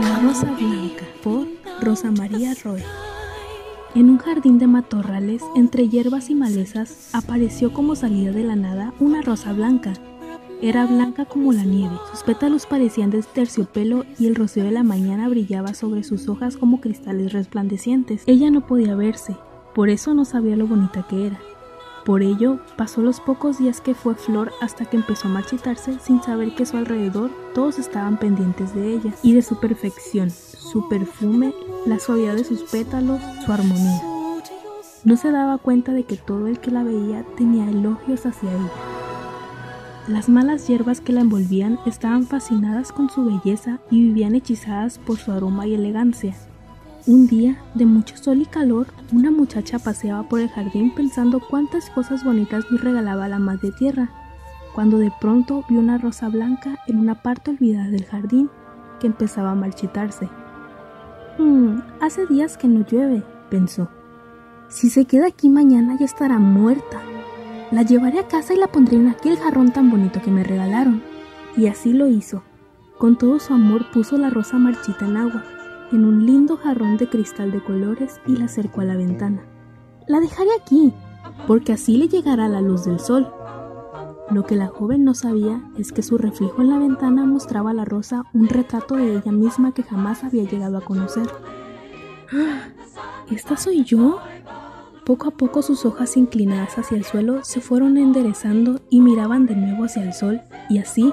La Rosa Blanca por Rosa María Roy. En un jardín de matorrales, entre hierbas y malezas, apareció como salida de la nada una rosa blanca. Era blanca como la nieve, sus pétalos parecían de terciopelo y el rocío de la mañana brillaba sobre sus hojas como cristales resplandecientes. Ella no podía verse, por eso no sabía lo bonita que era. Por ello, pasó los pocos días que fue flor hasta que empezó a marchitarse sin saber que a su alrededor todos estaban pendientes de ella y de su perfección, su perfume, la suavidad de sus pétalos, su armonía. No se daba cuenta de que todo el que la veía tenía elogios hacia ella. Las malas hierbas que la envolvían estaban fascinadas con su belleza y vivían hechizadas por su aroma y elegancia. Un día, de mucho sol y calor, una muchacha paseaba por el jardín pensando cuántas cosas bonitas le regalaba la madre tierra, cuando de pronto vio una rosa blanca en una parte olvidada del jardín que empezaba a marchitarse. Hmm, hace días que no llueve, pensó. Si se queda aquí mañana ya estará muerta. La llevaré a casa y la pondré en aquel jarrón tan bonito que me regalaron. Y así lo hizo. Con todo su amor puso la rosa marchita en agua en un lindo jarrón de cristal de colores y la acercó a la ventana. La dejaré aquí, porque así le llegará la luz del sol. Lo que la joven no sabía es que su reflejo en la ventana mostraba a la rosa un retrato de ella misma que jamás había llegado a conocer. ¡Ah! ¿Esta soy yo? Poco a poco sus hojas inclinadas hacia el suelo se fueron enderezando y miraban de nuevo hacia el sol, y así,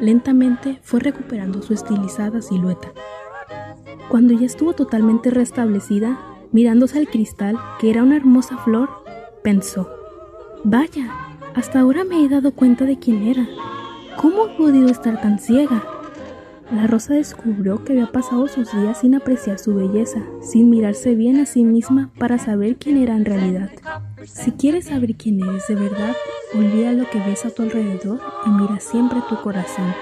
lentamente, fue recuperando su estilizada silueta. Cuando ya estuvo totalmente restablecida, mirándose al cristal, que era una hermosa flor, pensó, Vaya, hasta ahora me he dado cuenta de quién era. ¿Cómo he podido estar tan ciega? La rosa descubrió que había pasado sus días sin apreciar su belleza, sin mirarse bien a sí misma para saber quién era en realidad. Si quieres saber quién eres de verdad, olvida lo que ves a tu alrededor y mira siempre tu corazón.